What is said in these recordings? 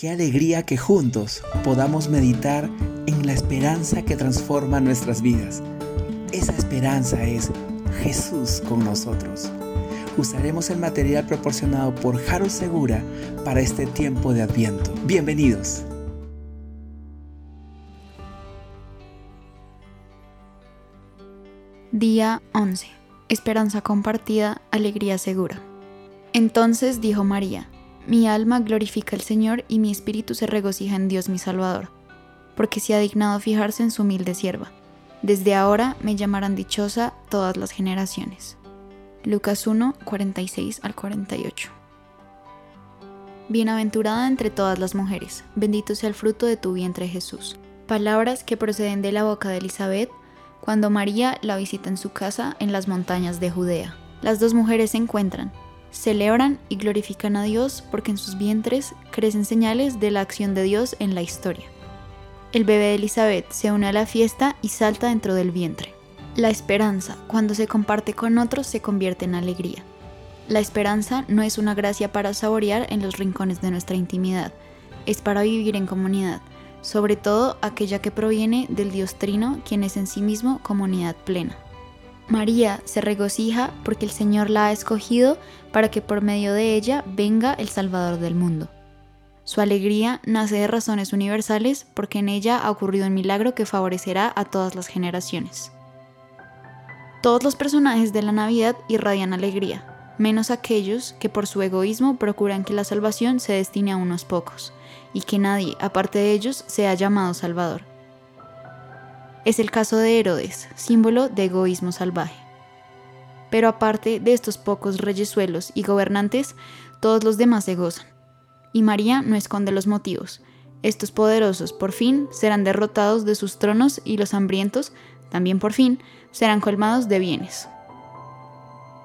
Qué alegría que juntos podamos meditar en la esperanza que transforma nuestras vidas. Esa esperanza es Jesús con nosotros. Usaremos el material proporcionado por Jaro Segura para este tiempo de Adviento. Bienvenidos. Día 11. Esperanza compartida, alegría segura. Entonces dijo María, Mi alma glorifica al Señor y mi espíritu se regocija en Dios mi Salvador, porque se ha dignado fijarse en su humilde sierva. Desde ahora me llamarán dichosa todas las generaciones. Lucas 1, 46 al 48. Bienaventurada entre todas las mujeres, bendito sea el fruto de tu vientre Jesús. Palabras que proceden de la boca de Elizabeth cuando María la visita en su casa en las montañas de Judea. Las dos mujeres se encuentran, celebran y glorifican a Dios porque en sus vientres crecen señales de la acción de Dios en la historia. El bebé de Elizabeth se une a la fiesta y salta dentro del vientre. La esperanza, cuando se comparte con otros, se convierte en alegría. La esperanza no es una gracia para saborear en los rincones de nuestra intimidad, es para vivir en comunidad, sobre todo aquella que proviene del Dios Trino, quien es en sí mismo comunidad plena. María se regocija porque el Señor la ha escogido para que por medio de ella venga el Salvador del mundo. Su alegría nace de razones universales porque en ella ha ocurrido un milagro que favorecerá a todas las generaciones. Todos los personajes de la Navidad irradian alegría, menos aquellos que por su egoísmo procuran que la salvación se destine a unos pocos y que nadie, aparte de ellos, sea llamado Salvador. Es el caso de Herodes, símbolo de egoísmo salvaje. Pero aparte de estos pocos reyesuelos y gobernantes, todos los demás se gozan. Y María no esconde los motivos. Estos poderosos por fin serán derrotados de sus tronos y los hambrientos, también por fin, serán colmados de bienes.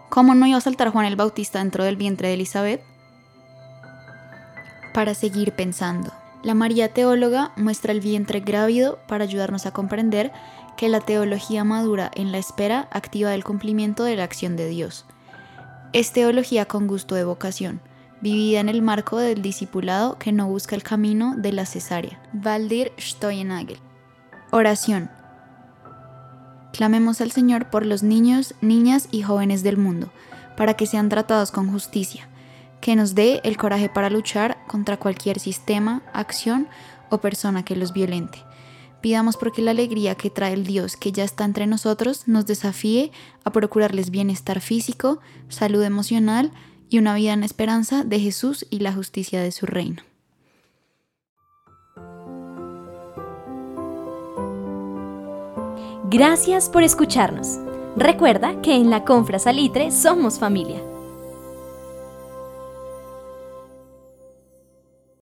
¿Cómo no iba a saltar Juan el Bautista dentro del vientre de Elizabeth? para seguir pensando. La María Teóloga muestra el vientre grávido para ayudarnos a comprender que la teología madura en la espera activa el cumplimiento de la acción de Dios. Es teología con gusto de vocación, vivida en el marco del discipulado que no busca el camino de la cesárea. Valdir Steuernagel. Oración. Clamemos al Señor por los niños, niñas y jóvenes del mundo, para que sean tratados con justicia que nos dé el coraje para luchar contra cualquier sistema, acción o persona que los violente. Pidamos porque la alegría que trae el Dios que ya está entre nosotros nos desafíe a procurarles bienestar físico, salud emocional y una vida en esperanza de Jesús y la justicia de su reino. Gracias por escucharnos. Recuerda que en la Confra Salitre somos familia.